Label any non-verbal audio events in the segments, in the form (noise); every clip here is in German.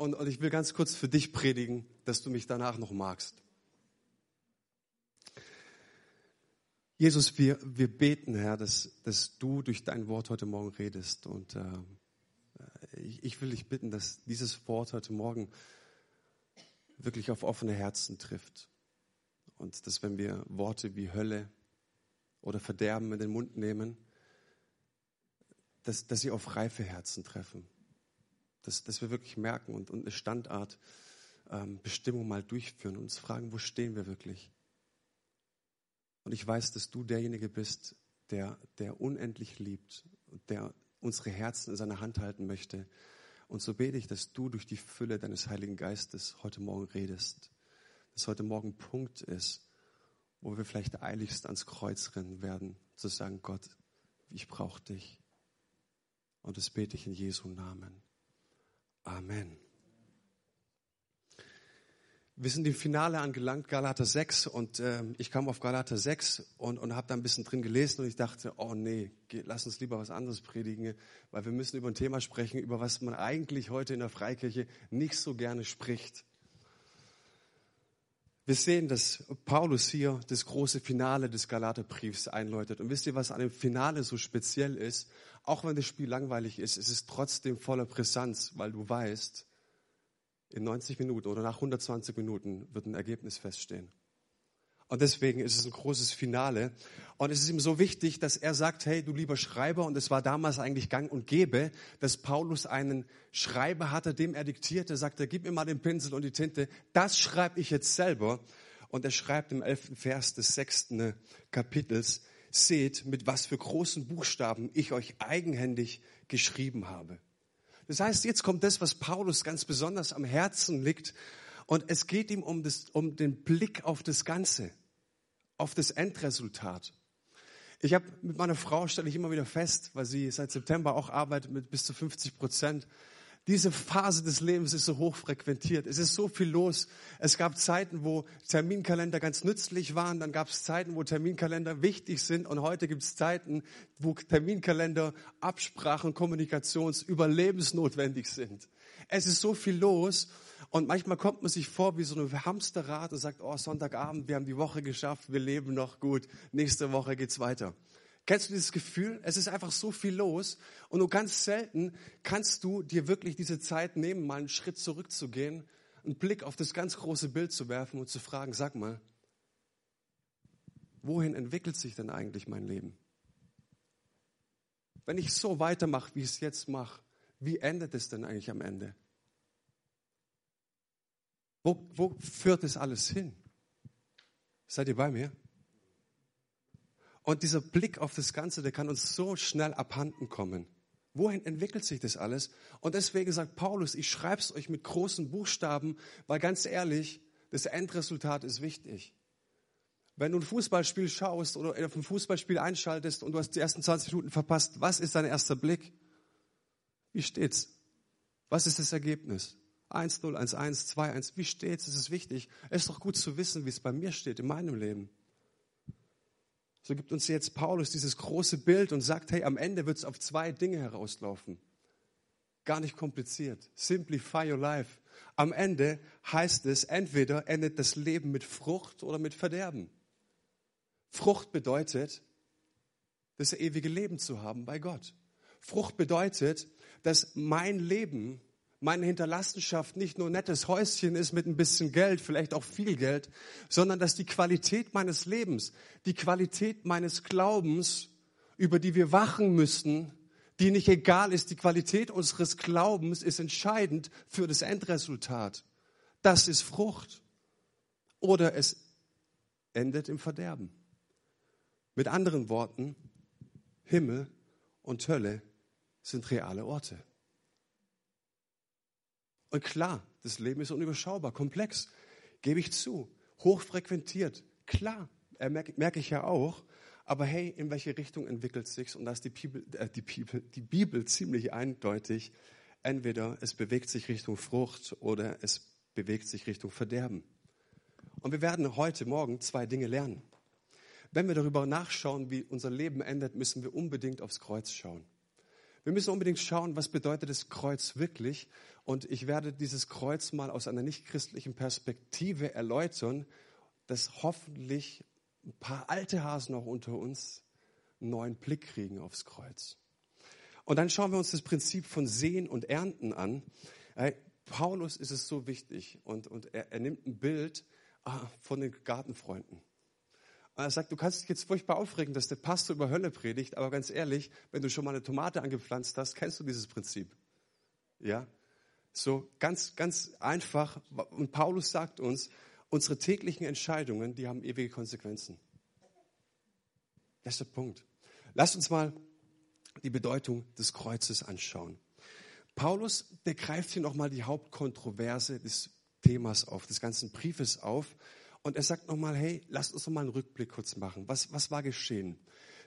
Und, und ich will ganz kurz für dich predigen, dass du mich danach noch magst. Jesus, wir, wir beten, Herr, dass, dass du durch dein Wort heute Morgen redest. Und äh, ich, ich will dich bitten, dass dieses Wort heute Morgen wirklich auf offene Herzen trifft. Und dass wenn wir Worte wie Hölle oder Verderben in den Mund nehmen, dass, dass sie auf reife Herzen treffen. Dass, dass wir wirklich merken und, und eine Standart ähm, mal durchführen und uns fragen, wo stehen wir wirklich? Und ich weiß, dass du derjenige bist, der, der unendlich liebt und der unsere Herzen in seiner Hand halten möchte. Und so bete ich, dass du durch die Fülle deines Heiligen Geistes heute Morgen redest. Dass heute Morgen Punkt ist, wo wir vielleicht eiligst ans Kreuz rennen werden, zu sagen, Gott, ich brauche dich. Und das bete ich in Jesu Namen. Amen. Wir sind im Finale angelangt, Galater 6, und äh, ich kam auf Galater 6 und, und habe da ein bisschen drin gelesen und ich dachte, oh nee, geh, lass uns lieber was anderes predigen, weil wir müssen über ein Thema sprechen, über was man eigentlich heute in der Freikirche nicht so gerne spricht. Wir sehen, dass Paulus hier das große Finale des Galaterbriefs einläutet. Und wisst ihr, was an dem Finale so speziell ist? Auch wenn das Spiel langweilig ist, ist es trotzdem voller Brisanz, weil du weißt, in 90 Minuten oder nach 120 Minuten wird ein Ergebnis feststehen. Und deswegen ist es ein großes Finale. Und es ist ihm so wichtig, dass er sagt, hey, du lieber Schreiber, und es war damals eigentlich gang und gäbe, dass Paulus einen Schreiber hatte, dem er diktierte, sagte, gib mir mal den Pinsel und die Tinte, das schreibe ich jetzt selber. Und er schreibt im elften Vers des sechsten Kapitels, seht, mit was für großen Buchstaben ich euch eigenhändig geschrieben habe. Das heißt, jetzt kommt das, was Paulus ganz besonders am Herzen liegt. Und es geht ihm um, das, um den Blick auf das Ganze, auf das Endresultat. Ich habe mit meiner Frau, stelle ich immer wieder fest, weil sie seit September auch arbeitet mit bis zu 50 Prozent, diese Phase des Lebens ist so hoch frequentiert. Es ist so viel los. Es gab Zeiten, wo Terminkalender ganz nützlich waren. Dann gab es Zeiten, wo Terminkalender wichtig sind. Und heute gibt es Zeiten, wo Terminkalender, Absprachen, Kommunikations überlebensnotwendig sind. Es ist so viel los. Und manchmal kommt man sich vor wie so ein Hamsterrad und sagt, oh, Sonntagabend, wir haben die Woche geschafft, wir leben noch gut. Nächste Woche geht's weiter. Kennst du dieses Gefühl? Es ist einfach so viel los und nur ganz selten kannst du dir wirklich diese Zeit nehmen, mal einen Schritt zurückzugehen, einen Blick auf das ganz große Bild zu werfen und zu fragen, sag mal, wohin entwickelt sich denn eigentlich mein Leben? Wenn ich so weitermache, wie ich es jetzt mache, wie endet es denn eigentlich am Ende? Wo, wo führt es alles hin? Seid ihr bei mir? Und dieser Blick auf das Ganze, der kann uns so schnell abhanden kommen. Wohin entwickelt sich das alles? Und deswegen sagt Paulus, ich schreibe es euch mit großen Buchstaben, weil ganz ehrlich, das Endresultat ist wichtig. Wenn du ein Fußballspiel schaust oder auf ein Fußballspiel einschaltest und du hast die ersten 20 Minuten verpasst, was ist dein erster Blick? Wie steht's? Was ist das Ergebnis? 1-0, 1-1, 2-1. Wie steht's? Es ist wichtig. Es ist doch gut zu wissen, wie es bei mir steht in meinem Leben. So gibt uns jetzt Paulus dieses große Bild und sagt, hey, am Ende wird es auf zwei Dinge herauslaufen. Gar nicht kompliziert. Simplify your life. Am Ende heißt es, entweder endet das Leben mit Frucht oder mit Verderben. Frucht bedeutet, das ewige Leben zu haben bei Gott. Frucht bedeutet, dass mein Leben meine Hinterlassenschaft nicht nur ein nettes Häuschen ist mit ein bisschen Geld, vielleicht auch viel Geld, sondern dass die Qualität meines Lebens, die Qualität meines Glaubens, über die wir wachen müssen, die nicht egal ist, die Qualität unseres Glaubens ist entscheidend für das Endresultat. Das ist Frucht. Oder es endet im Verderben. Mit anderen Worten, Himmel und Hölle sind reale Orte. Und klar, das Leben ist unüberschaubar, komplex, gebe ich zu, hochfrequentiert, klar, äh, merke, merke ich ja auch. Aber hey, in welche Richtung entwickelt sich's? Und da ist die Bibel, äh, die, Bibel, die Bibel ziemlich eindeutig. Entweder es bewegt sich Richtung Frucht oder es bewegt sich Richtung Verderben. Und wir werden heute Morgen zwei Dinge lernen. Wenn wir darüber nachschauen, wie unser Leben endet, müssen wir unbedingt aufs Kreuz schauen. Wir müssen unbedingt schauen, was bedeutet das Kreuz wirklich. Und ich werde dieses Kreuz mal aus einer nichtchristlichen Perspektive erläutern, dass hoffentlich ein paar alte Hasen auch unter uns einen neuen Blick kriegen aufs Kreuz. Und dann schauen wir uns das Prinzip von Sehen und Ernten an. Paulus ist es so wichtig und, und er, er nimmt ein Bild ah, von den Gartenfreunden. Und er sagt, du kannst dich jetzt furchtbar aufregen, dass der Pastor über Hölle predigt, aber ganz ehrlich, wenn du schon mal eine Tomate angepflanzt hast, kennst du dieses Prinzip. Ja? So ganz, ganz einfach. Und Paulus sagt uns, unsere täglichen Entscheidungen, die haben ewige Konsequenzen. Das ist der Punkt. Lasst uns mal die Bedeutung des Kreuzes anschauen. Paulus, der greift hier nochmal die Hauptkontroverse des Themas auf, des ganzen Briefes auf. Und er sagt nochmal, hey, lasst uns nochmal einen Rückblick kurz machen. Was, was war geschehen?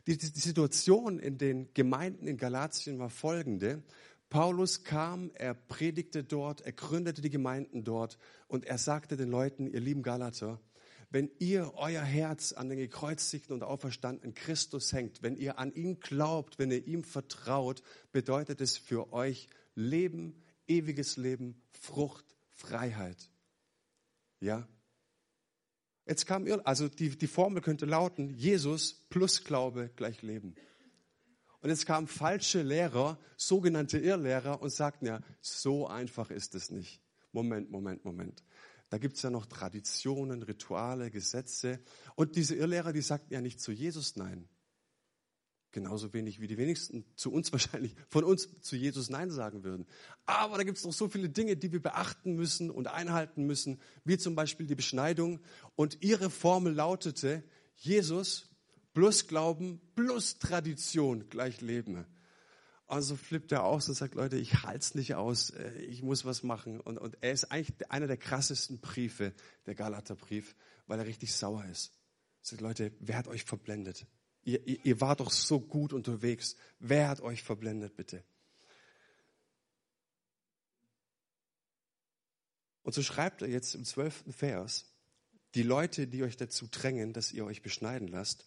Die, die, die Situation in den Gemeinden in Galatien war folgende. Paulus kam, er predigte dort, er gründete die Gemeinden dort und er sagte den Leuten, ihr lieben Galater, wenn ihr euer Herz an den gekreuzigten und auferstandenen Christus hängt, wenn ihr an ihn glaubt, wenn ihr ihm vertraut, bedeutet es für euch Leben, ewiges Leben, Frucht, Freiheit. Ja? Jetzt kam, also die, die Formel könnte lauten, Jesus plus Glaube gleich Leben. Und jetzt kamen falsche Lehrer, sogenannte Irrlehrer und sagten ja, so einfach ist es nicht. Moment, Moment, Moment. Da gibt es ja noch Traditionen, Rituale, Gesetze. Und diese Irrlehrer, die sagten ja nicht zu Jesus Nein. Genauso wenig wie die wenigsten zu uns (laughs) wahrscheinlich, von uns zu Jesus Nein sagen würden. Aber da gibt es noch so viele Dinge, die wir beachten müssen und einhalten müssen, wie zum Beispiel die Beschneidung. Und ihre Formel lautete, Jesus plus Glauben plus Tradition gleich Leben. Also flippt er aus und sagt, Leute, ich halte es nicht aus, äh, ich muss was machen. Und, und er ist eigentlich einer der krassesten Briefe, der Galaterbrief, weil er richtig sauer ist. Er sagt, Leute, wer hat euch verblendet? Ihr, ihr, ihr wart doch so gut unterwegs. Wer hat euch verblendet, bitte? Und so schreibt er jetzt im zwölften Vers, die Leute, die euch dazu drängen, dass ihr euch beschneiden lasst,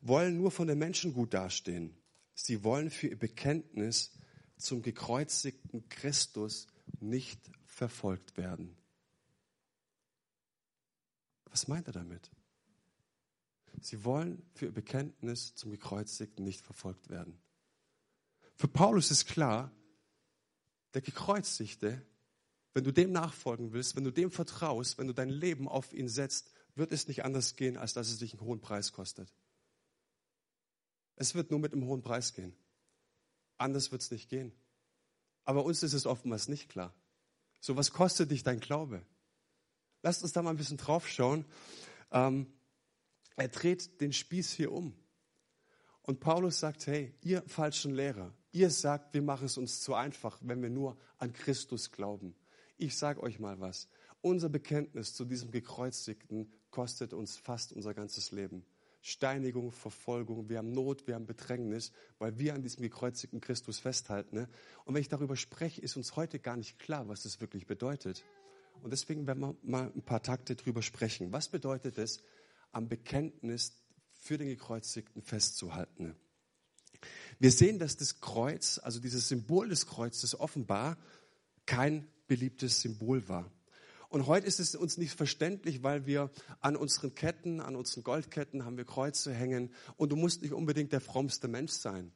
wollen nur von den Menschen gut dastehen Sie wollen für ihr Bekenntnis zum gekreuzigten Christus nicht verfolgt werden. Was meint er damit? Sie wollen für ihr Bekenntnis zum gekreuzigten nicht verfolgt werden. Für Paulus ist klar, der gekreuzigte, wenn du dem nachfolgen willst, wenn du dem vertraust, wenn du dein Leben auf ihn setzt, wird es nicht anders gehen, als dass es dich einen hohen Preis kostet. Es wird nur mit einem hohen Preis gehen. Anders wird es nicht gehen. Aber uns ist es oftmals nicht klar. So, was kostet dich dein Glaube? Lasst uns da mal ein bisschen drauf schauen. Ähm, er dreht den Spieß hier um. Und Paulus sagt, hey, ihr falschen Lehrer, ihr sagt, wir machen es uns zu einfach, wenn wir nur an Christus glauben. Ich sage euch mal was. Unser Bekenntnis zu diesem Gekreuzigten kostet uns fast unser ganzes Leben. Steinigung, Verfolgung, wir haben Not, wir haben Bedrängnis, weil wir an diesem gekreuzigten Christus festhalten. Ne? Und wenn ich darüber spreche, ist uns heute gar nicht klar, was das wirklich bedeutet. Und deswegen werden wir mal ein paar Takte drüber sprechen. Was bedeutet es, am Bekenntnis für den Gekreuzigten festzuhalten? Wir sehen, dass das Kreuz, also dieses Symbol des Kreuzes offenbar kein beliebtes Symbol war. Und heute ist es uns nicht verständlich, weil wir an unseren Ketten, an unseren Goldketten haben wir Kreuze hängen. Und du musst nicht unbedingt der frommste Mensch sein,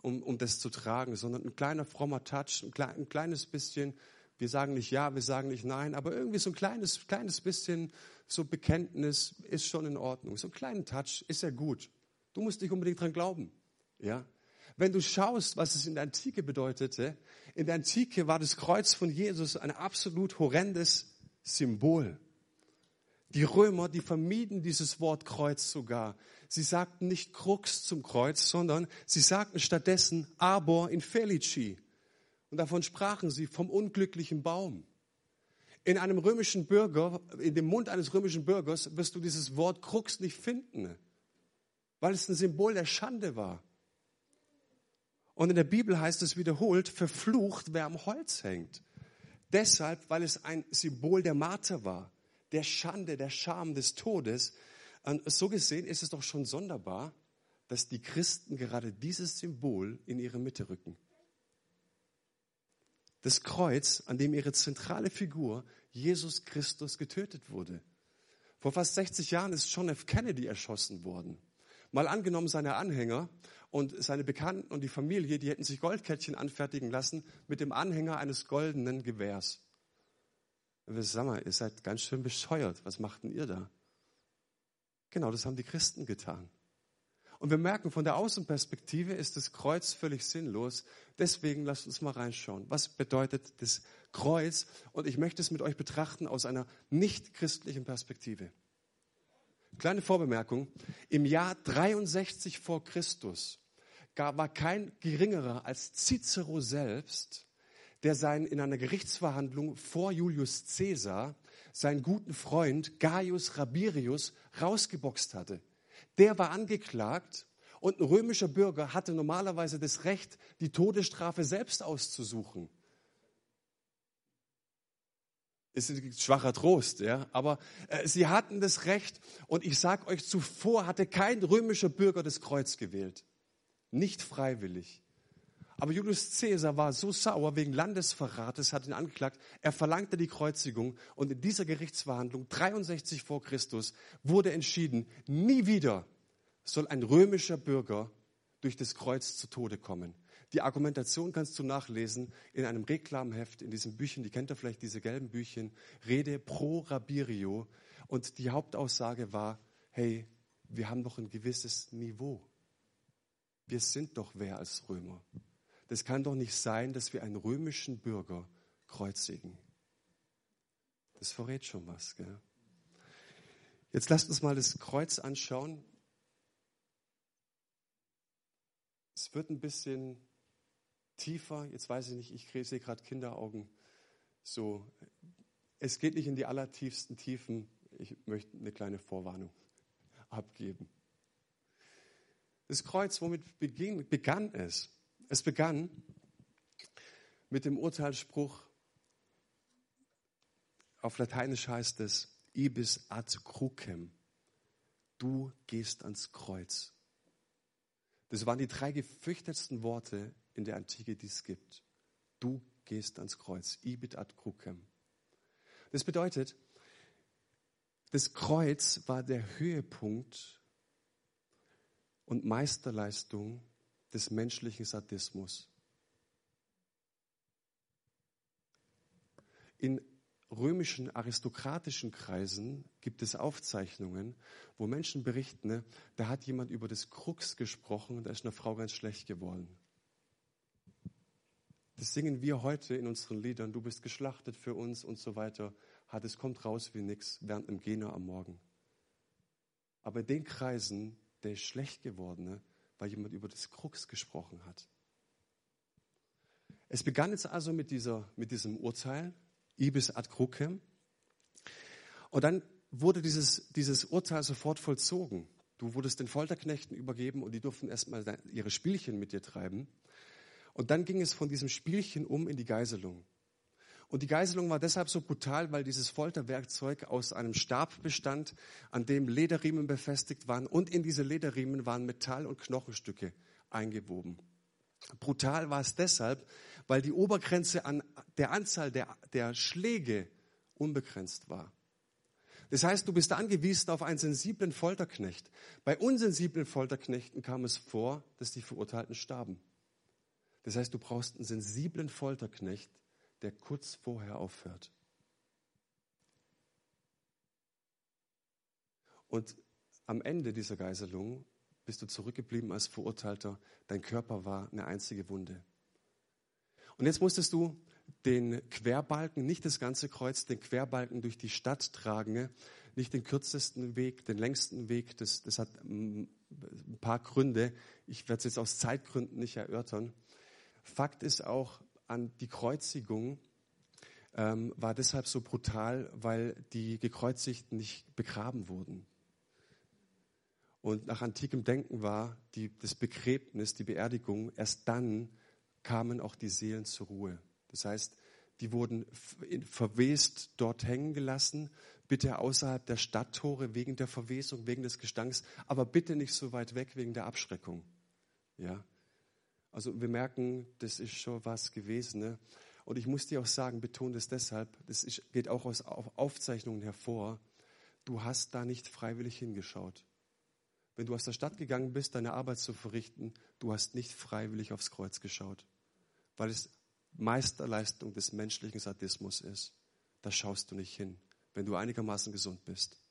um, um das zu tragen, sondern ein kleiner frommer Touch, ein kleines bisschen. Wir sagen nicht ja, wir sagen nicht nein, aber irgendwie so ein kleines, kleines bisschen so Bekenntnis ist schon in Ordnung. So ein kleiner Touch ist ja gut. Du musst nicht unbedingt dran glauben. Ja, wenn du schaust, was es in der Antike bedeutete, in der Antike war das Kreuz von Jesus ein absolut horrendes Symbol. Die Römer, die vermieden dieses Wort Kreuz sogar. Sie sagten nicht Krux zum Kreuz, sondern sie sagten stattdessen Arbor infelici. Und davon sprachen sie vom unglücklichen Baum. In einem römischen Bürger, in dem Mund eines römischen Bürgers wirst du dieses Wort Krux nicht finden, weil es ein Symbol der Schande war. Und in der Bibel heißt es wiederholt, verflucht, wer am Holz hängt. Deshalb, weil es ein Symbol der Marter war, der Schande, der Scham des Todes. Und so gesehen ist es doch schon sonderbar, dass die Christen gerade dieses Symbol in ihre Mitte rücken. Das Kreuz, an dem ihre zentrale Figur Jesus Christus getötet wurde. Vor fast 60 Jahren ist John F. Kennedy erschossen worden. Mal angenommen, seine Anhänger und seine Bekannten und die Familie, die hätten sich Goldkettchen anfertigen lassen mit dem Anhänger eines goldenen Gewehrs. Sagen mal, ihr seid ganz schön bescheuert. Was machten ihr da? Genau, das haben die Christen getan. Und wir merken, von der Außenperspektive ist das Kreuz völlig sinnlos. Deswegen lasst uns mal reinschauen. Was bedeutet das Kreuz? Und ich möchte es mit euch betrachten aus einer nicht christlichen Perspektive. Kleine Vorbemerkung. Im Jahr 63 vor Christus war kein geringerer als Cicero selbst, der sein, in einer Gerichtsverhandlung vor Julius Caesar seinen guten Freund Gaius Rabirius rausgeboxt hatte. Der war angeklagt und ein römischer Bürger hatte normalerweise das Recht, die Todesstrafe selbst auszusuchen. Ist ein schwacher Trost, ja. Aber äh, sie hatten das Recht und ich sage euch, zuvor hatte kein römischer Bürger das Kreuz gewählt. Nicht freiwillig. Aber Julius Caesar war so sauer wegen Landesverrates, hat ihn angeklagt. Er verlangte die Kreuzigung und in dieser Gerichtsverhandlung 63 vor Christus wurde entschieden, nie wieder soll ein römischer Bürger durch das Kreuz zu Tode kommen. Die Argumentation kannst du nachlesen in einem Reklamheft, in diesen Büchern, die kennt ihr vielleicht, diese gelben Büchchen, Rede pro Rabirio. Und die Hauptaussage war, hey, wir haben doch ein gewisses Niveau. Wir sind doch wer als Römer. Das kann doch nicht sein, dass wir einen römischen Bürger kreuzigen. Das verrät schon was. Gell? Jetzt lasst uns mal das Kreuz anschauen. Es wird ein bisschen tiefer. Jetzt weiß ich nicht, ich sehe gerade Kinderaugen. So, es geht nicht in die allertiefsten Tiefen. Ich möchte eine kleine Vorwarnung abgeben. Das Kreuz, womit begann es? Es begann mit dem Urteilsspruch, auf Lateinisch heißt es, ibis ad crucem. Du gehst ans Kreuz. Das waren die drei gefürchtetsten Worte in der Antike, die es gibt. Du gehst ans Kreuz. Ibit ad crucem. Das bedeutet, das Kreuz war der Höhepunkt und Meisterleistung des menschlichen Sadismus. In römischen aristokratischen Kreisen gibt es Aufzeichnungen, wo Menschen berichten, ne, da hat jemand über das Krux gesprochen und da ist eine Frau ganz schlecht geworden. Das singen wir heute in unseren Liedern, du bist geschlachtet für uns und so weiter. Hat es kommt raus wie nichts während einem Gena am Morgen. Aber in den Kreisen, der ist schlecht geworden, ne, weil jemand über das Krux gesprochen hat. Es begann jetzt also mit, dieser, mit diesem Urteil, ibis ad crucem. Und dann wurde dieses, dieses Urteil sofort vollzogen. Du wurdest den Folterknechten übergeben und die durften erstmal ihre Spielchen mit dir treiben. Und dann ging es von diesem Spielchen um in die Geiselung. Und die Geiselung war deshalb so brutal, weil dieses Folterwerkzeug aus einem Stab bestand, an dem Lederriemen befestigt waren. Und in diese Lederriemen waren Metall- und Knochenstücke eingewoben. Brutal war es deshalb, weil die Obergrenze an der Anzahl der, der Schläge unbegrenzt war. Das heißt, du bist angewiesen auf einen sensiblen Folterknecht. Bei unsensiblen Folterknechten kam es vor, dass die Verurteilten starben. Das heißt, du brauchst einen sensiblen Folterknecht, der kurz vorher aufhört. Und am Ende dieser Geiselung bist du zurückgeblieben als Verurteilter. Dein Körper war eine einzige Wunde. Und jetzt musstest du den Querbalken, nicht das ganze Kreuz, den Querbalken durch die Stadt tragen, nicht den kürzesten Weg, den längsten Weg. Das, das hat ein paar Gründe. Ich werde es jetzt aus Zeitgründen nicht erörtern. Fakt ist auch, an die Kreuzigung ähm, war deshalb so brutal, weil die Gekreuzigten nicht begraben wurden. Und nach antikem Denken war die, das Begräbnis, die Beerdigung, erst dann kamen auch die Seelen zur Ruhe. Das heißt, die wurden verwest dort hängen gelassen, bitte außerhalb der Stadttore wegen der Verwesung, wegen des Gestanks, aber bitte nicht so weit weg wegen der Abschreckung. Ja. Also wir merken, das ist schon was gewesen. Ne? Und ich muss dir auch sagen, betone das deshalb, das ist, geht auch aus Aufzeichnungen hervor, du hast da nicht freiwillig hingeschaut. Wenn du aus der Stadt gegangen bist, deine Arbeit zu verrichten, du hast nicht freiwillig aufs Kreuz geschaut, weil es Meisterleistung des menschlichen Sadismus ist. Da schaust du nicht hin, wenn du einigermaßen gesund bist.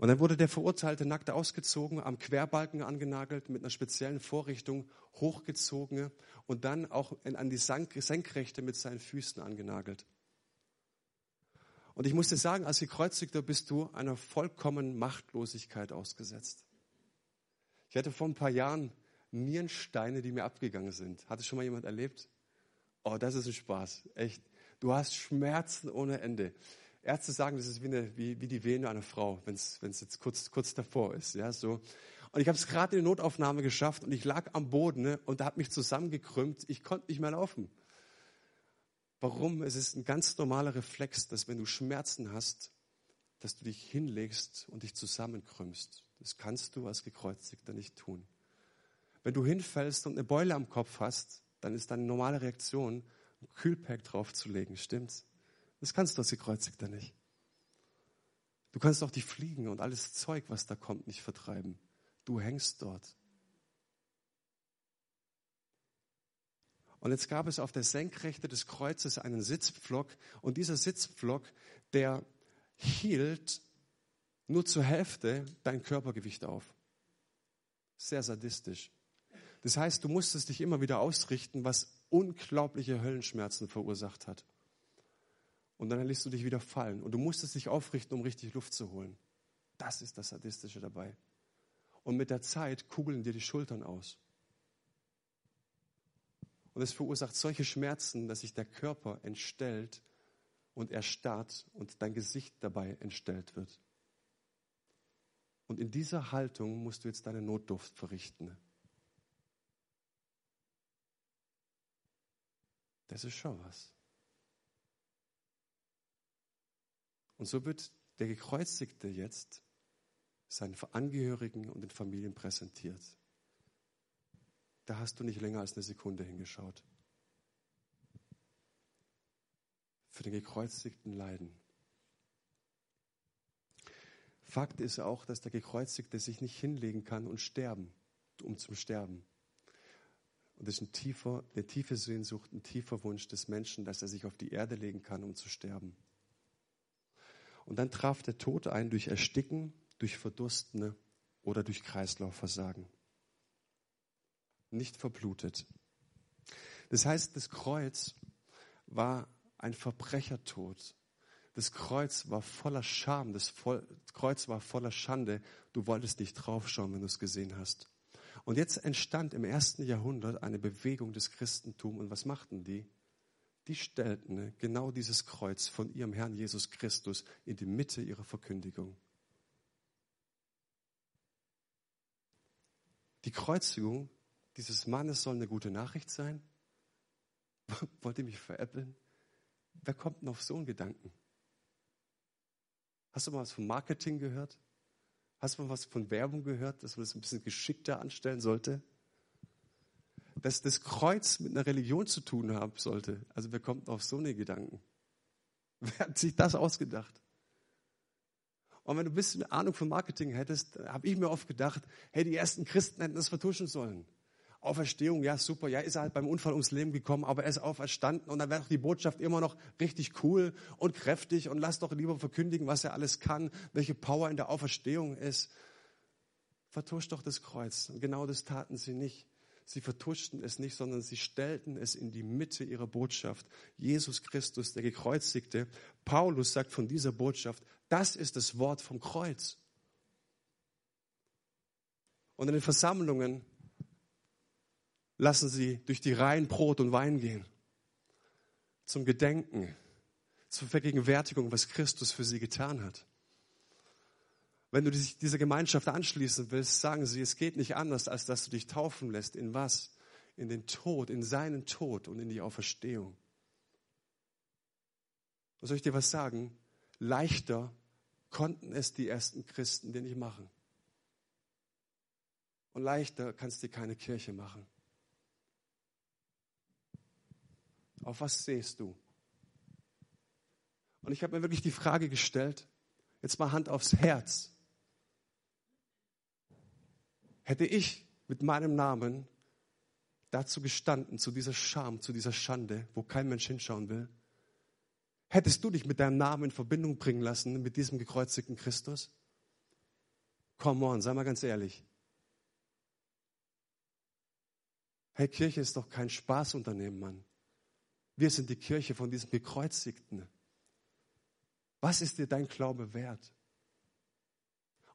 Und dann wurde der Verurteilte nackt ausgezogen, am Querbalken angenagelt, mit einer speziellen Vorrichtung hochgezogen und dann auch an die Senkrechte mit seinen Füßen angenagelt. Und ich muss dir sagen, als Gekreuzigter bist du einer vollkommenen Machtlosigkeit ausgesetzt. Ich hatte vor ein paar Jahren Nierensteine, die mir abgegangen sind. Hat es schon mal jemand erlebt? Oh, das ist ein Spaß. Echt. Du hast Schmerzen ohne Ende. Ärzte sagen, das ist wie, eine, wie, wie die Vene einer Frau, wenn es jetzt kurz, kurz davor ist. Ja, so. Und ich habe es gerade in die Notaufnahme geschafft und ich lag am Boden ne, und da hat mich zusammengekrümmt. Ich konnte nicht mehr laufen. Warum? Es ist ein ganz normaler Reflex, dass wenn du Schmerzen hast, dass du dich hinlegst und dich zusammenkrümmst. Das kannst du als Gekreuzigter nicht tun. Wenn du hinfällst und eine Beule am Kopf hast, dann ist deine normale Reaktion, ein Kühlpack draufzulegen. Stimmt's? Das kannst du als Gekreuzigter nicht. Du kannst auch die Fliegen und alles Zeug, was da kommt, nicht vertreiben. Du hängst dort. Und jetzt gab es auf der Senkrechte des Kreuzes einen Sitzpflock und dieser Sitzpflock, der hielt nur zur Hälfte dein Körpergewicht auf. Sehr sadistisch. Das heißt, du musstest dich immer wieder ausrichten, was unglaubliche Höllenschmerzen verursacht hat. Und dann lässt du dich wieder fallen. Und du musstest dich aufrichten, um richtig Luft zu holen. Das ist das Sadistische dabei. Und mit der Zeit kugeln dir die Schultern aus. Und es verursacht solche Schmerzen, dass sich der Körper entstellt und erstarrt und dein Gesicht dabei entstellt wird. Und in dieser Haltung musst du jetzt deine Notduft verrichten. Das ist schon was. Und so wird der Gekreuzigte jetzt seinen Angehörigen und den Familien präsentiert. Da hast du nicht länger als eine Sekunde hingeschaut. Für den Gekreuzigten leiden. Fakt ist auch, dass der Gekreuzigte sich nicht hinlegen kann und sterben, um zum Sterben. Und das ist ein tiefer, eine tiefe Sehnsucht, ein tiefer Wunsch des Menschen, dass er sich auf die Erde legen kann, um zu sterben. Und dann traf der Tod ein durch Ersticken, durch Verdursten oder durch Kreislaufversagen. Nicht verblutet. Das heißt, das Kreuz war ein Verbrechertod. Das Kreuz war voller Scham, das, Kreuz war voller Schande. Du wolltest nicht draufschauen, wenn du es gesehen hast. Und jetzt entstand im ersten Jahrhundert eine Bewegung des Christentums. Und was machten die? Die stellten genau dieses Kreuz von ihrem Herrn Jesus Christus in die Mitte ihrer Verkündigung. Die Kreuzigung dieses Mannes soll eine gute Nachricht sein? (laughs) Wollt ihr mich veräppeln? Wer kommt denn auf so einen Gedanken? Hast du mal was von Marketing gehört? Hast du mal was von Werbung gehört, dass man das ein bisschen geschickter anstellen sollte? Dass das Kreuz mit einer Religion zu tun haben sollte. Also wer kommt auf so eine Gedanken? (laughs) Wer hat sich das ausgedacht? Und wenn du ein bisschen Ahnung von Marketing hättest, habe ich mir oft gedacht, hey, die ersten Christen hätten das vertuschen sollen. Auferstehung, ja super, ja, ist er halt beim Unfall ums Leben gekommen, aber er ist auferstanden und dann wäre doch die Botschaft immer noch richtig cool und kräftig und lass doch lieber verkündigen, was er alles kann, welche Power in der Auferstehung ist. Vertuscht doch das Kreuz. Und genau das taten sie nicht. Sie vertuschten es nicht, sondern sie stellten es in die Mitte ihrer Botschaft. Jesus Christus, der Gekreuzigte. Paulus sagt von dieser Botschaft, das ist das Wort vom Kreuz. Und in den Versammlungen lassen sie durch die Reihen Brot und Wein gehen. Zum Gedenken, zur Vergegenwärtigung, was Christus für sie getan hat. Wenn du dich dieser Gemeinschaft anschließen willst, sagen sie, es geht nicht anders, als dass du dich taufen lässt. In was? In den Tod, in seinen Tod und in die Auferstehung. Und soll ich dir was sagen? Leichter konnten es die ersten Christen dir nicht machen. Und leichter kannst du dir keine Kirche machen. Auf was sehst du? Und ich habe mir wirklich die Frage gestellt, jetzt mal Hand aufs Herz. Hätte ich mit meinem Namen dazu gestanden, zu dieser Scham, zu dieser Schande, wo kein Mensch hinschauen will, hättest du dich mit deinem Namen in Verbindung bringen lassen mit diesem gekreuzigten Christus? Come on, sei mal ganz ehrlich. Hey, Kirche ist doch kein Spaßunternehmen, Mann. Wir sind die Kirche von diesem Gekreuzigten. Was ist dir dein Glaube wert?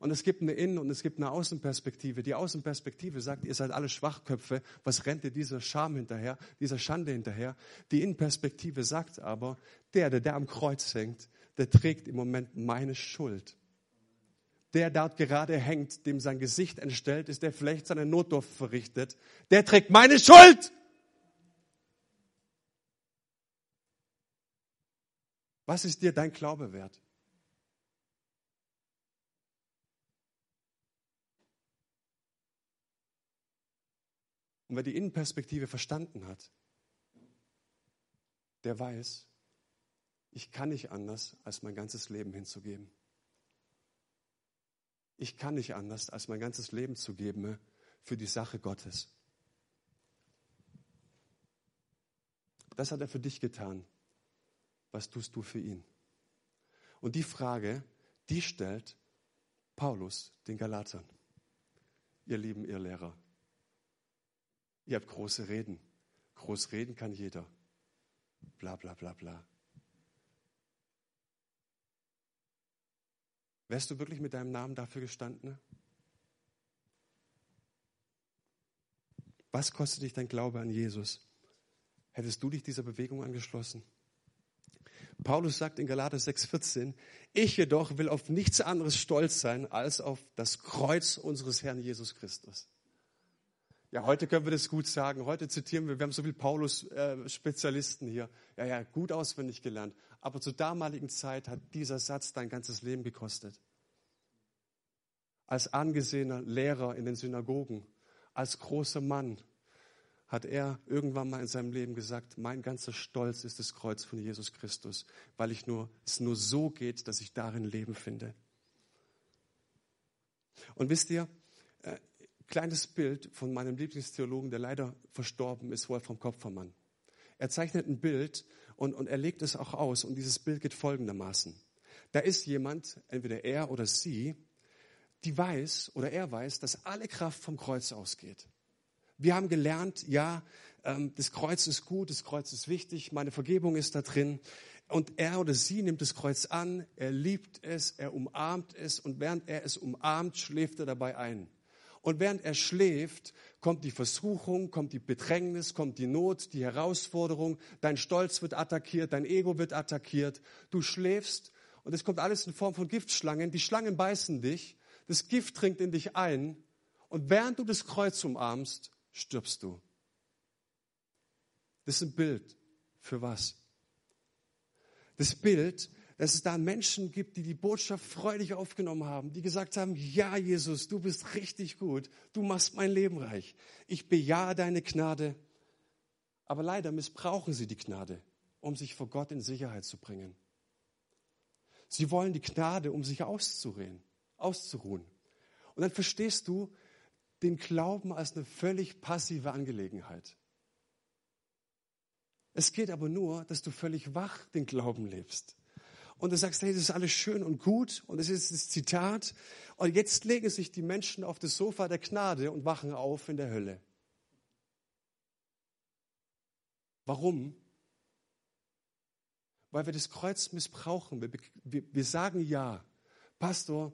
Und es gibt eine Innen- und es gibt eine Außenperspektive. Die Außenperspektive sagt, ihr seid alle Schwachköpfe. Was rennt ihr dieser Scham hinterher, dieser Schande hinterher? Die Innenperspektive sagt aber, der, der da am Kreuz hängt, der trägt im Moment meine Schuld. Der dort gerade hängt, dem sein Gesicht entstellt ist, der vielleicht seine Notdurft verrichtet, der trägt meine Schuld. Was ist dir dein Glaube wert? Und wer die Innenperspektive verstanden hat, der weiß, ich kann nicht anders, als mein ganzes Leben hinzugeben. Ich kann nicht anders, als mein ganzes Leben zu geben für die Sache Gottes. Das hat er für dich getan. Was tust du für ihn? Und die Frage, die stellt Paulus den Galatern. Ihr lieben Irrlehrer, Ihr habt große Reden. Groß reden kann jeder. Bla bla bla bla. Wärst du wirklich mit deinem Namen dafür gestanden? Was kostet dich dein Glaube an Jesus? Hättest du dich dieser Bewegung angeschlossen? Paulus sagt in Galater 6,14, ich jedoch will auf nichts anderes stolz sein als auf das Kreuz unseres Herrn Jesus Christus. Ja, heute können wir das gut sagen. Heute zitieren wir, wir haben so viele Paulus-Spezialisten hier. Ja, ja, gut auswendig gelernt. Aber zur damaligen Zeit hat dieser Satz dein ganzes Leben gekostet. Als angesehener Lehrer in den Synagogen, als großer Mann, hat er irgendwann mal in seinem Leben gesagt, mein ganzer Stolz ist das Kreuz von Jesus Christus, weil ich nur, es nur so geht, dass ich darin Leben finde. Und wisst ihr, äh, kleines Bild von meinem Lieblingstheologen, der leider verstorben ist, Wolfram Kopfermann. Er zeichnet ein Bild und, und er legt es auch aus und dieses Bild geht folgendermaßen. Da ist jemand, entweder er oder sie, die weiß oder er weiß, dass alle Kraft vom Kreuz ausgeht. Wir haben gelernt, ja, ähm, das Kreuz ist gut, das Kreuz ist wichtig, meine Vergebung ist da drin. Und er oder sie nimmt das Kreuz an, er liebt es, er umarmt es und während er es umarmt, schläft er dabei ein. Und während er schläft, kommt die Versuchung, kommt die Bedrängnis, kommt die Not, die Herausforderung, dein Stolz wird attackiert, dein Ego wird attackiert, du schläfst und es kommt alles in Form von Giftschlangen. Die Schlangen beißen dich, das Gift dringt in dich ein und während du das Kreuz umarmst, stirbst du. Das ist ein Bild. Für was? Das Bild dass es da Menschen gibt, die die Botschaft freudig aufgenommen haben, die gesagt haben, ja Jesus, du bist richtig gut, du machst mein Leben reich, ich bejahe deine Gnade. Aber leider missbrauchen sie die Gnade, um sich vor Gott in Sicherheit zu bringen. Sie wollen die Gnade, um sich auszuruhen, auszuruhen. Und dann verstehst du den Glauben als eine völlig passive Angelegenheit. Es geht aber nur, dass du völlig wach den Glauben lebst und du sagst, hey, das ist alles schön und gut und es ist das Zitat. Und jetzt legen sich die Menschen auf das Sofa der Gnade und wachen auf in der Hölle. Warum? Weil wir das Kreuz missbrauchen. Wir, wir, wir sagen ja, Pastor,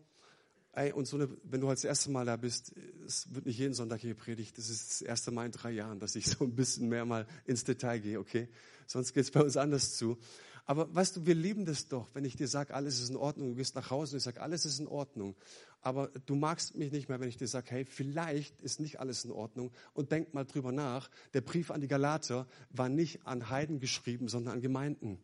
ey, und so eine, wenn du heute das erste Mal da bist, es wird nicht jeden Sonntag hier predigt, das ist das erste Mal in drei Jahren, dass ich so ein bisschen mehr mal ins Detail gehe, okay? Sonst geht es bei uns anders zu. Aber weißt du, wir lieben das doch, wenn ich dir sage, alles ist in Ordnung. Du gehst nach Hause und ich sage, alles ist in Ordnung. Aber du magst mich nicht mehr, wenn ich dir sage, hey, vielleicht ist nicht alles in Ordnung. Und denk mal drüber nach, der Brief an die Galater war nicht an Heiden geschrieben, sondern an Gemeinden.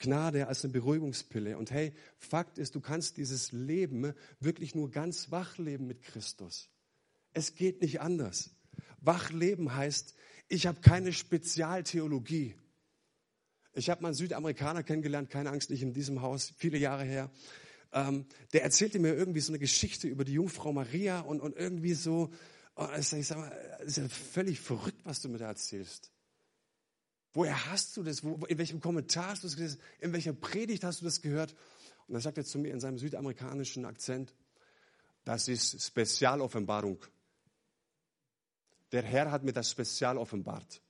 Gnade als eine Beruhigungspille. Und hey, Fakt ist, du kannst dieses Leben wirklich nur ganz wach leben mit Christus. Es geht nicht anders. Wach leben heißt, ich habe keine Spezialtheologie. Ich habe mal einen Südamerikaner kennengelernt, keine Angst, nicht in diesem Haus, viele Jahre her. Ähm, der erzählte mir irgendwie so eine Geschichte über die Jungfrau Maria und, und irgendwie so, oh, ich sag mal, ist ja völlig verrückt, was du mir da erzählst. Woher hast du das? Wo, in welchem Kommentar hast du das gelesen? In welcher Predigt hast du das gehört? Und dann sagt er zu mir in seinem südamerikanischen Akzent, das ist Spezialoffenbarung. Der Herr hat mir das spezial offenbart.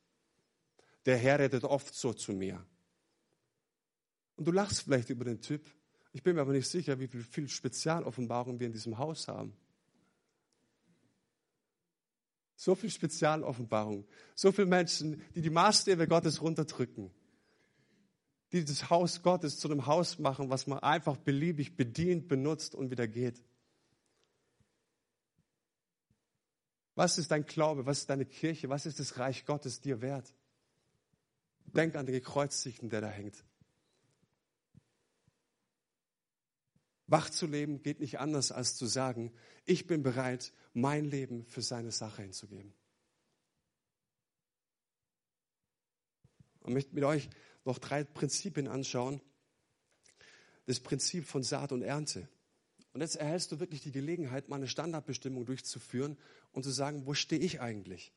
Der Herr redet oft so zu mir. Und du lachst vielleicht über den Typ. Ich bin mir aber nicht sicher, wie viel Spezialoffenbarung wir in diesem Haus haben. So viel Spezialoffenbarung. So viele Menschen, die die Maßstäbe Gottes runterdrücken. Die das Haus Gottes zu einem Haus machen, was man einfach beliebig bedient, benutzt und wieder geht. Was ist dein Glaube? Was ist deine Kirche? Was ist das Reich Gottes dir wert? Denk an den Gekreuzigten, der da hängt. Wach zu leben geht nicht anders, als zu sagen, ich bin bereit, mein Leben für seine Sache hinzugeben. Ich möchte mit euch noch drei Prinzipien anschauen. Das Prinzip von Saat und Ernte. Und jetzt erhältst du wirklich die Gelegenheit, mal eine Standardbestimmung durchzuführen und zu sagen, wo stehe ich eigentlich?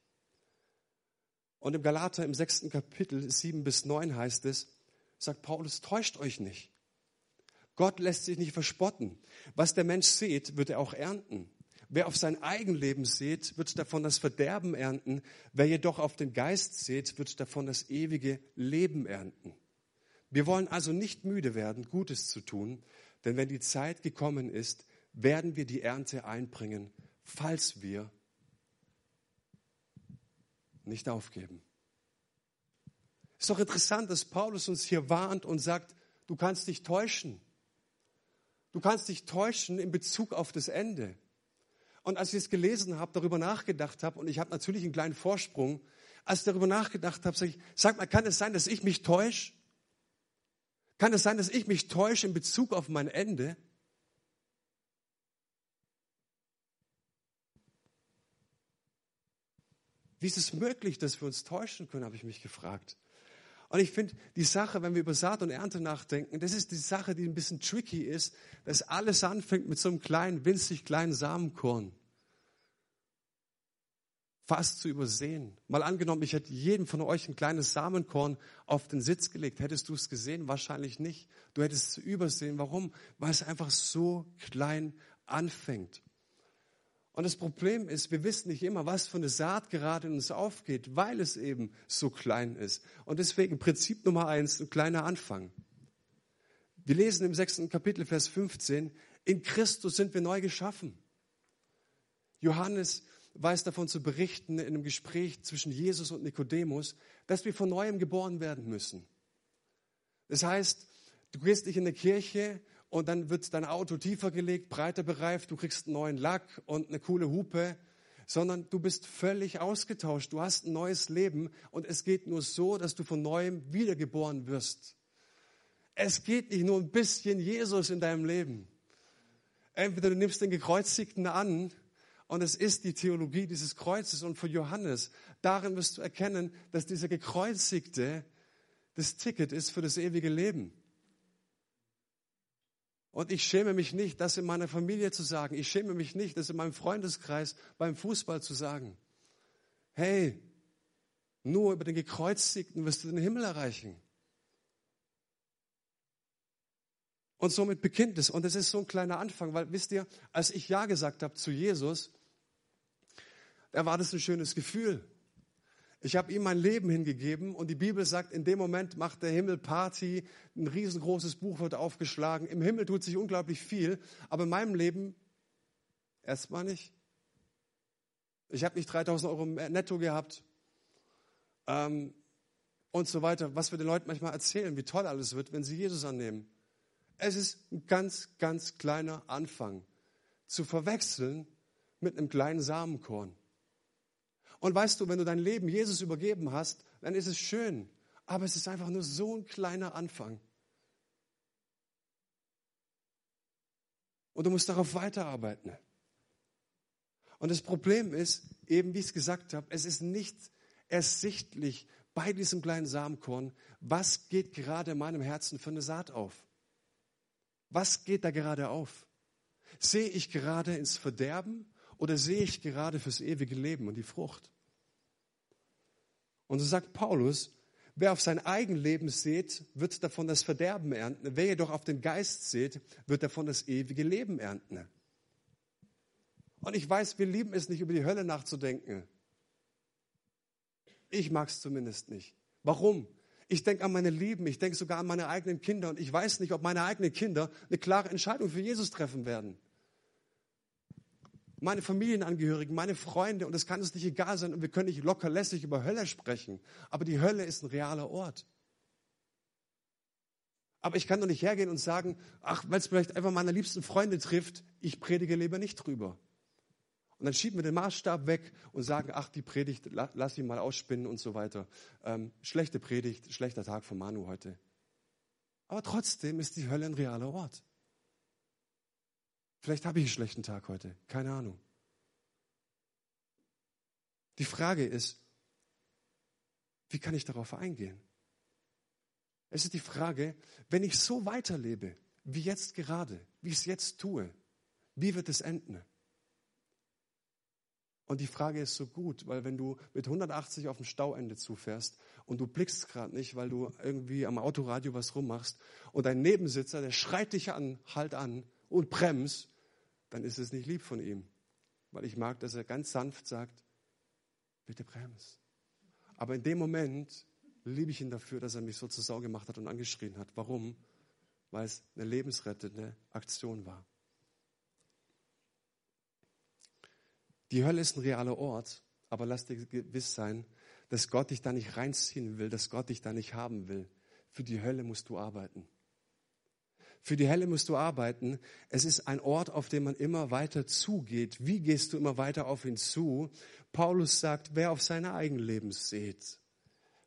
Und im Galater im sechsten Kapitel sieben bis neun heißt es, sagt Paulus, täuscht euch nicht. Gott lässt sich nicht verspotten. Was der Mensch sät, wird er auch ernten. Wer auf sein Eigenleben sät, wird davon das Verderben ernten. Wer jedoch auf den Geist sät, wird davon das ewige Leben ernten. Wir wollen also nicht müde werden, Gutes zu tun, denn wenn die Zeit gekommen ist, werden wir die Ernte einbringen, falls wir nicht aufgeben. Ist doch interessant, dass Paulus uns hier warnt und sagt, du kannst dich täuschen. Du kannst dich täuschen in Bezug auf das Ende. Und als ich es gelesen habe, darüber nachgedacht habe, und ich habe natürlich einen kleinen Vorsprung, als ich darüber nachgedacht habe, sage ich, sag mal, kann es sein, dass ich mich täusche? Kann es sein, dass ich mich täusche in Bezug auf mein Ende? Wie ist es möglich, dass wir uns täuschen können, habe ich mich gefragt. Und ich finde, die Sache, wenn wir über Saat und Ernte nachdenken, das ist die Sache, die ein bisschen tricky ist, dass alles anfängt mit so einem kleinen, winzig kleinen Samenkorn. Fast zu übersehen. Mal angenommen, ich hätte jedem von euch ein kleines Samenkorn auf den Sitz gelegt. Hättest du es gesehen? Wahrscheinlich nicht. Du hättest es übersehen. Warum? Weil es einfach so klein anfängt. Und das Problem ist, wir wissen nicht immer, was für eine Saat gerade in uns aufgeht, weil es eben so klein ist. Und deswegen Prinzip Nummer eins, ein kleiner Anfang. Wir lesen im sechsten Kapitel, Vers 15, in Christus sind wir neu geschaffen. Johannes weiß davon zu berichten in einem Gespräch zwischen Jesus und Nikodemus, dass wir von neuem geboren werden müssen. Das heißt, du gehst nicht in eine Kirche und dann wird dein Auto tiefer gelegt, breiter bereift, du kriegst einen neuen Lack und eine coole Hupe, sondern du bist völlig ausgetauscht. Du hast ein neues Leben und es geht nur so, dass du von neuem wiedergeboren wirst. Es geht nicht nur ein bisschen Jesus in deinem Leben. Entweder du nimmst den Gekreuzigten an und es ist die Theologie dieses Kreuzes und von Johannes. Darin wirst du erkennen, dass dieser Gekreuzigte das Ticket ist für das ewige Leben. Und ich schäme mich nicht, das in meiner Familie zu sagen. Ich schäme mich nicht, das in meinem Freundeskreis beim Fußball zu sagen. Hey, nur über den Gekreuzigten wirst du den Himmel erreichen. Und somit beginnt es. Und es ist so ein kleiner Anfang, weil wisst ihr, als ich Ja gesagt habe zu Jesus, da war das ein schönes Gefühl. Ich habe ihm mein Leben hingegeben und die Bibel sagt, in dem Moment macht der Himmel Party, ein riesengroßes Buch wird aufgeschlagen. Im Himmel tut sich unglaublich viel, aber in meinem Leben erstmal nicht. Ich habe nicht 3000 Euro netto gehabt ähm, und so weiter, was wir den Leuten manchmal erzählen, wie toll alles wird, wenn sie Jesus annehmen. Es ist ein ganz, ganz kleiner Anfang zu verwechseln mit einem kleinen Samenkorn. Und weißt du, wenn du dein Leben Jesus übergeben hast, dann ist es schön, aber es ist einfach nur so ein kleiner Anfang. Und du musst darauf weiterarbeiten. Und das Problem ist, eben wie ich es gesagt habe, es ist nicht ersichtlich bei diesem kleinen Samenkorn, was geht gerade in meinem Herzen für eine Saat auf. Was geht da gerade auf? Sehe ich gerade ins Verderben oder sehe ich gerade fürs ewige Leben und die Frucht? Und so sagt Paulus, wer auf sein Eigenleben seht, wird davon das Verderben ernten. Wer jedoch auf den Geist seht, wird davon das ewige Leben ernten. Und ich weiß, wir lieben es nicht, über die Hölle nachzudenken. Ich mag es zumindest nicht. Warum? Ich denke an meine Lieben, ich denke sogar an meine eigenen Kinder und ich weiß nicht, ob meine eigenen Kinder eine klare Entscheidung für Jesus treffen werden. Meine Familienangehörigen, meine Freunde und es kann uns nicht egal sein und wir können nicht locker lässig über Hölle sprechen, aber die Hölle ist ein realer Ort. Aber ich kann doch nicht hergehen und sagen, ach, weil es vielleicht einfach meine liebsten Freunde trifft, ich predige lieber nicht drüber. Und dann schieben wir den Maßstab weg und sagen, ach, die Predigt, lass ihn mal ausspinnen und so weiter. Ähm, schlechte Predigt, schlechter Tag von Manu heute. Aber trotzdem ist die Hölle ein realer Ort. Vielleicht habe ich einen schlechten Tag heute, keine Ahnung. Die Frage ist, wie kann ich darauf eingehen? Es ist die Frage, wenn ich so weiterlebe, wie jetzt gerade, wie ich es jetzt tue, wie wird es enden? Und die Frage ist so gut, weil wenn du mit 180 auf dem Stauende zufährst und du blickst gerade nicht, weil du irgendwie am Autoradio was rummachst und dein Nebensitzer, der schreit dich an, halt an und bremst, dann ist es nicht lieb von ihm. Weil ich mag, dass er ganz sanft sagt, bitte bremst. Aber in dem Moment liebe ich ihn dafür, dass er mich so zur Sau gemacht hat und angeschrien hat. Warum? Weil es eine lebensrettende Aktion war. Die Hölle ist ein realer Ort, aber lass dir gewiss sein, dass Gott dich da nicht reinziehen will, dass Gott dich da nicht haben will. Für die Hölle musst du arbeiten. Für die Hölle musst du arbeiten. Es ist ein Ort, auf dem man immer weiter zugeht. Wie gehst du immer weiter auf ihn zu? Paulus sagt, wer auf sein Eigenleben seht,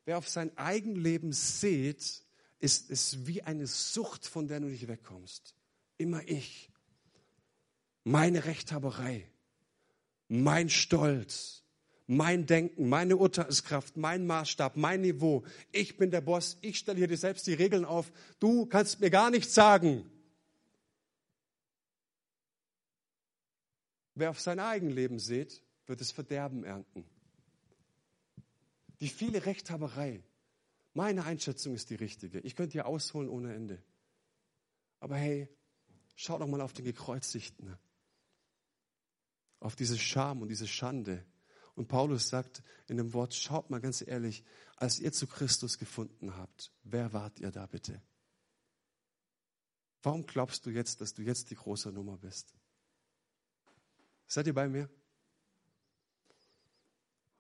wer auf sein Eigenleben seht, ist es wie eine Sucht, von der du nicht wegkommst. Immer ich. Meine Rechthaberei mein Stolz, mein Denken, meine Urteilskraft, mein Maßstab, mein Niveau. Ich bin der Boss, ich stelle hier dir selbst die Regeln auf. Du kannst mir gar nichts sagen. Wer auf sein Eigenleben sieht, wird es Verderben ernten. Die viele Rechthaberei, meine Einschätzung ist die richtige. Ich könnte hier ausholen ohne Ende. Aber hey, schau doch mal auf den Gekreuzigten auf diese Scham und diese Schande. Und Paulus sagt in dem Wort, schaut mal ganz ehrlich, als ihr zu Christus gefunden habt, wer wart ihr da bitte? Warum glaubst du jetzt, dass du jetzt die große Nummer bist? Seid ihr bei mir?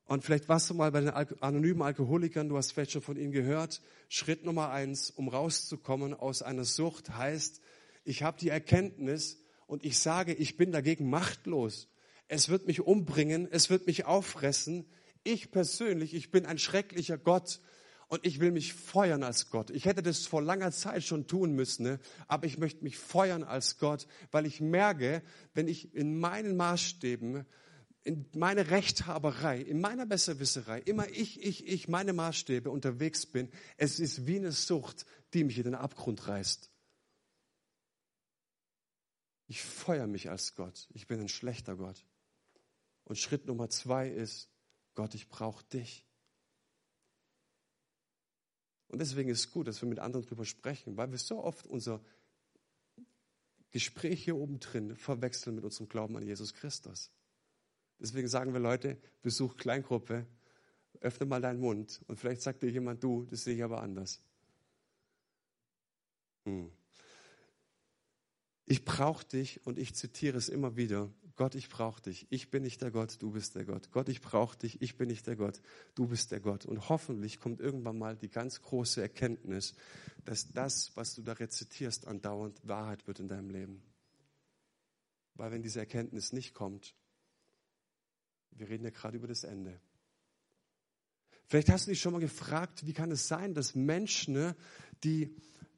Und vielleicht warst du mal bei den anonymen Alkoholikern, du hast vielleicht schon von ihnen gehört. Schritt Nummer eins, um rauszukommen aus einer Sucht, heißt, ich habe die Erkenntnis und ich sage, ich bin dagegen machtlos es wird mich umbringen, es wird mich auffressen. Ich persönlich, ich bin ein schrecklicher Gott und ich will mich feuern als Gott. Ich hätte das vor langer Zeit schon tun müssen, ne? aber ich möchte mich feuern als Gott, weil ich merke, wenn ich in meinen Maßstäben, in meine Rechthaberei, in meiner Besserwisserei, immer ich, ich, ich, meine Maßstäbe unterwegs bin, es ist wie eine Sucht, die mich in den Abgrund reißt. Ich feuer mich als Gott. Ich bin ein schlechter Gott. Und Schritt Nummer zwei ist, Gott, ich brauche dich. Und deswegen ist es gut, dass wir mit anderen darüber sprechen, weil wir so oft unser Gespräch hier oben drin verwechseln mit unserem Glauben an Jesus Christus. Deswegen sagen wir Leute, besuch Kleingruppe, öffne mal deinen Mund und vielleicht sagt dir jemand, du, das sehe ich aber anders. Hm. Ich brauche dich und ich zitiere es immer wieder. Gott, ich brauche dich. Ich bin nicht der Gott, du bist der Gott. Gott, ich brauche dich. Ich bin nicht der Gott, du bist der Gott. Und hoffentlich kommt irgendwann mal die ganz große Erkenntnis, dass das, was du da rezitierst, andauernd Wahrheit wird in deinem Leben. Weil wenn diese Erkenntnis nicht kommt, wir reden ja gerade über das Ende. Vielleicht hast du dich schon mal gefragt, wie kann es sein, dass Menschen, ne, die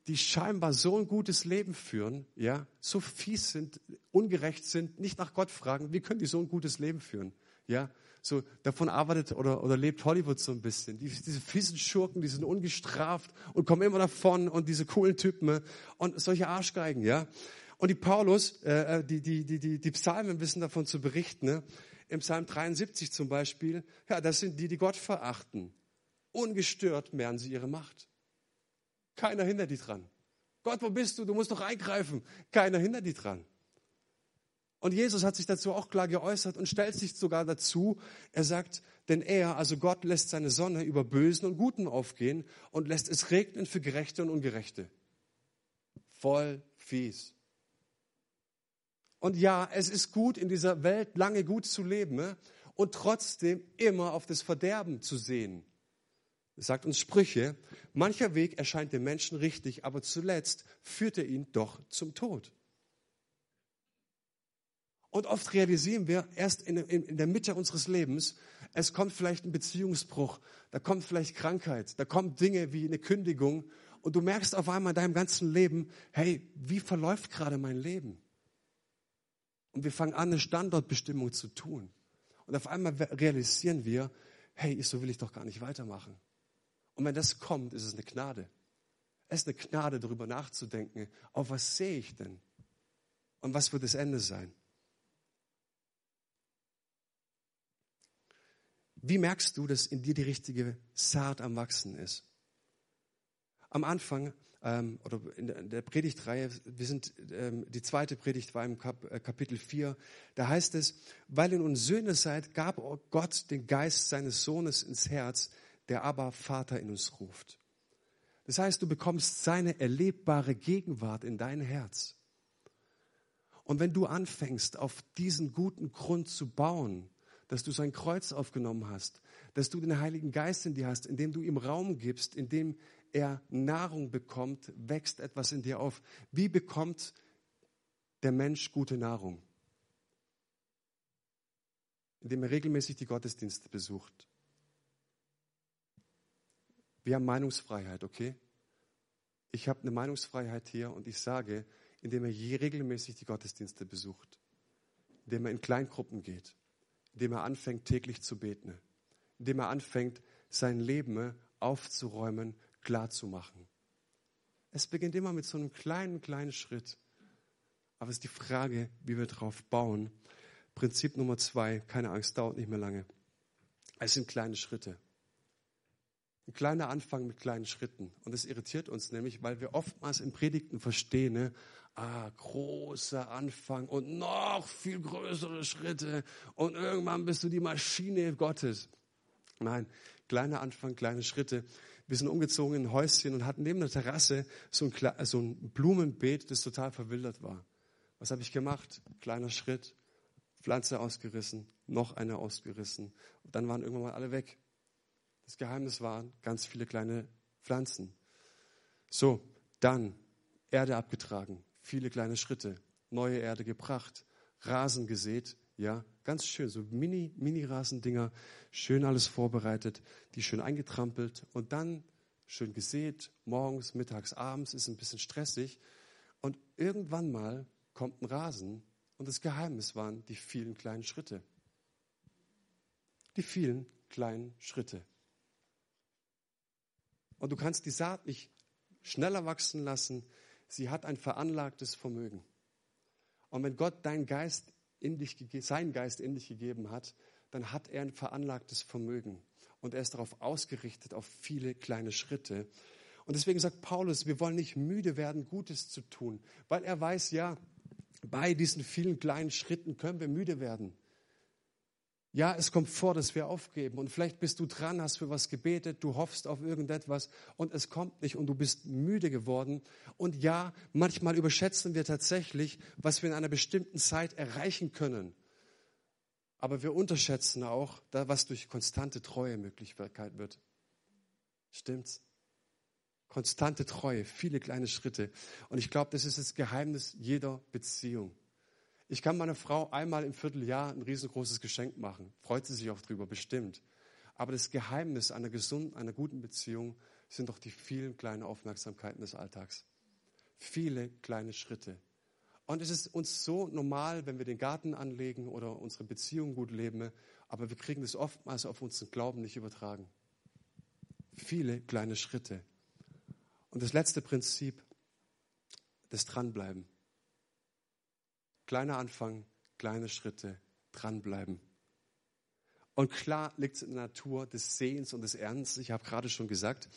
die scheinbar so ein gutes Leben führen, ja, so fies sind, ungerecht sind, nicht nach Gott fragen, wie können die so ein gutes Leben führen? Ja, so davon arbeitet oder, oder lebt Hollywood so ein bisschen. Die, diese fiesen Schurken, die sind ungestraft und kommen immer davon und diese coolen Typen und solche Arschgeigen, ja. Und die Paulus, äh, äh die, die, die, die, die Psalmen wissen davon zu berichten, ne? Im Psalm 73 zum Beispiel, ja, das sind die, die Gott verachten. Ungestört mehren sie ihre Macht. Keiner hindert die dran. Gott, wo bist du? Du musst doch eingreifen. Keiner hindert die dran. Und Jesus hat sich dazu auch klar geäußert und stellt sich sogar dazu. Er sagt, denn er, also Gott, lässt seine Sonne über Bösen und Guten aufgehen und lässt es regnen für Gerechte und Ungerechte. Voll fies. Und ja, es ist gut, in dieser Welt lange gut zu leben ne? und trotzdem immer auf das Verderben zu sehen. Sagt uns Sprüche, mancher Weg erscheint dem Menschen richtig, aber zuletzt führt er ihn doch zum Tod. Und oft realisieren wir erst in, in, in, der Mitte unseres Lebens, es kommt vielleicht ein Beziehungsbruch, da kommt vielleicht Krankheit, da kommen Dinge wie eine Kündigung und du merkst auf einmal in deinem ganzen Leben, hey, wie verläuft gerade mein Leben? Und wir fangen an, eine Standortbestimmung zu tun. Und auf einmal realisieren wir, hey, so will ich doch gar nicht weitermachen. Und wenn das kommt, ist es eine Gnade. Es ist eine Gnade, darüber nachzudenken, auf was sehe ich denn? Und was wird das Ende sein? Wie merkst du, dass in dir die richtige Saat am Wachsen ist? Am Anfang ähm, oder in der Predigtreihe, wir sind, ähm, die zweite Predigt war im Kap, äh, Kapitel 4, da heißt es, weil ihr nun Söhne seid, gab Gott den Geist seines Sohnes ins Herz, der aber Vater in uns ruft. Das heißt, du bekommst seine erlebbare Gegenwart in dein Herz. Und wenn du anfängst, auf diesen guten Grund zu bauen, dass du sein Kreuz aufgenommen hast, dass du den Heiligen Geist in dir hast, indem du ihm Raum gibst, indem er Nahrung bekommt, wächst etwas in dir auf. Wie bekommt der Mensch gute Nahrung? Indem er regelmäßig die Gottesdienste besucht. Wir haben Meinungsfreiheit, okay? Ich habe eine Meinungsfreiheit hier und ich sage, indem er je regelmäßig die Gottesdienste besucht, indem er in Kleingruppen geht, indem er anfängt täglich zu beten, indem er anfängt sein Leben aufzuräumen klar zu machen. Es beginnt immer mit so einem kleinen, kleinen Schritt. Aber es ist die Frage, wie wir darauf bauen. Prinzip Nummer zwei, keine Angst, dauert nicht mehr lange. Es sind kleine Schritte. Ein kleiner Anfang mit kleinen Schritten. Und das irritiert uns nämlich, weil wir oftmals in Predigten verstehen, ne? ah, großer Anfang und noch viel größere Schritte und irgendwann bist du die Maschine Gottes. Nein, kleiner Anfang, kleine Schritte. Wir sind umgezogen in ein Häuschen und hatten neben der Terrasse so ein, so ein Blumenbeet, das total verwildert war. Was habe ich gemacht? Kleiner Schritt, Pflanze ausgerissen, noch eine ausgerissen. Und dann waren irgendwann mal alle weg. Das Geheimnis waren ganz viele kleine Pflanzen. So, dann Erde abgetragen, viele kleine Schritte, neue Erde gebracht, Rasen gesät, ja, ganz schön, so mini, mini Rasendinger, schön alles vorbereitet, die schön eingetrampelt und dann schön gesät, morgens, mittags, abends, ist ein bisschen stressig. Und irgendwann mal kommt ein Rasen und das Geheimnis waren die vielen kleinen Schritte. Die vielen kleinen Schritte. Und du kannst die Saat nicht schneller wachsen lassen. Sie hat ein veranlagtes Vermögen. Und wenn Gott deinen Geist in dich, seinen Geist in dich gegeben hat, dann hat er ein veranlagtes Vermögen. Und er ist darauf ausgerichtet, auf viele kleine Schritte. Und deswegen sagt Paulus, wir wollen nicht müde werden, Gutes zu tun, weil er weiß, ja, bei diesen vielen kleinen Schritten können wir müde werden. Ja, es kommt vor, dass wir aufgeben und vielleicht bist du dran, hast für was gebetet, du hoffst auf irgendetwas und es kommt nicht und du bist müde geworden. Und ja, manchmal überschätzen wir tatsächlich, was wir in einer bestimmten Zeit erreichen können. Aber wir unterschätzen auch, was durch konstante Treue Möglichkeit wird. Stimmt's? Konstante Treue, viele kleine Schritte. Und ich glaube, das ist das Geheimnis jeder Beziehung. Ich kann meiner Frau einmal im Vierteljahr ein riesengroßes Geschenk machen. Freut sie sich auch drüber, bestimmt. Aber das Geheimnis einer gesunden, einer guten Beziehung sind doch die vielen kleinen Aufmerksamkeiten des Alltags. Viele kleine Schritte. Und es ist uns so normal, wenn wir den Garten anlegen oder unsere Beziehung gut leben, aber wir kriegen das oftmals auf unseren Glauben nicht übertragen. Viele kleine Schritte. Und das letzte Prinzip, das Dranbleiben. Kleiner Anfang, kleine Schritte, dranbleiben. Und klar liegt es in der Natur des Sehens und des Ernsts. Ich habe gerade schon gesagt,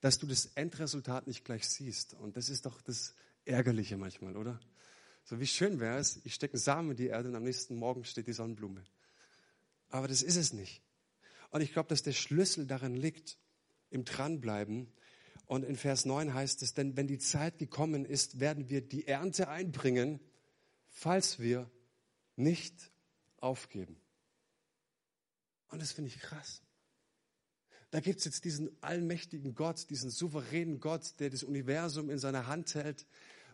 dass du das Endresultat nicht gleich siehst. Und das ist doch das Ärgerliche manchmal, oder? So wie schön wäre es, ich stecke einen Samen in die Erde und am nächsten Morgen steht die Sonnenblume. Aber das ist es nicht. Und ich glaube, dass der Schlüssel darin liegt, im Dranbleiben. Und in Vers 9 heißt es, denn wenn die Zeit gekommen ist, werden wir die Ernte einbringen, falls wir nicht aufgeben. Und das finde ich krass. Da gibt es jetzt diesen allmächtigen Gott, diesen souveränen Gott, der das Universum in seiner Hand hält.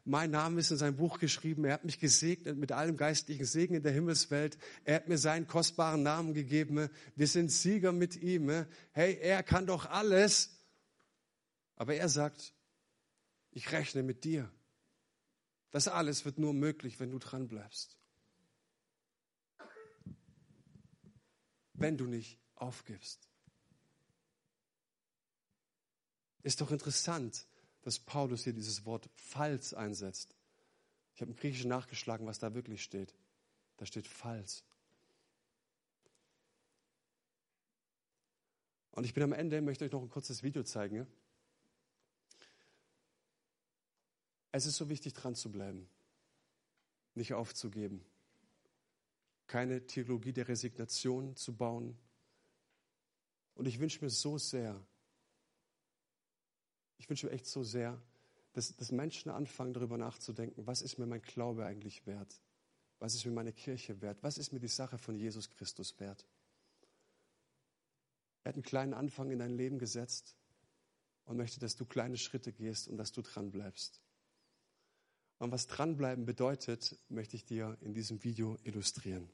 Mein Name ist in sein Buch geschrieben. Er hat mich gesegnet mit allem geistlichen Segen in der Himmelswelt. Er hat mir seinen kostbaren Namen gegeben. Wir sind Sieger mit ihm. Hey, er kann doch alles. Aber er sagt, ich rechne mit dir. Das alles wird nur möglich, wenn du dran bleibst. Wenn du nicht aufgibst. Ist doch interessant, dass Paulus hier dieses Wort falls einsetzt. Ich habe im Griechischen nachgeschlagen, was da wirklich steht. Da steht falls. Und ich bin am Ende, möchte euch noch ein kurzes Video zeigen. Es ist so wichtig, dran zu bleiben, nicht aufzugeben, keine Theologie der Resignation zu bauen. Und ich wünsche mir so sehr, ich wünsche mir echt so sehr, dass, dass Menschen anfangen, darüber nachzudenken, was ist mir mein Glaube eigentlich wert? Was ist mir meine Kirche wert? Was ist mir die Sache von Jesus Christus wert? Er hat einen kleinen Anfang in dein Leben gesetzt und möchte, dass du kleine Schritte gehst und dass du dran bleibst. Und was dranbleiben bedeutet, möchte ich dir in diesem Video illustrieren.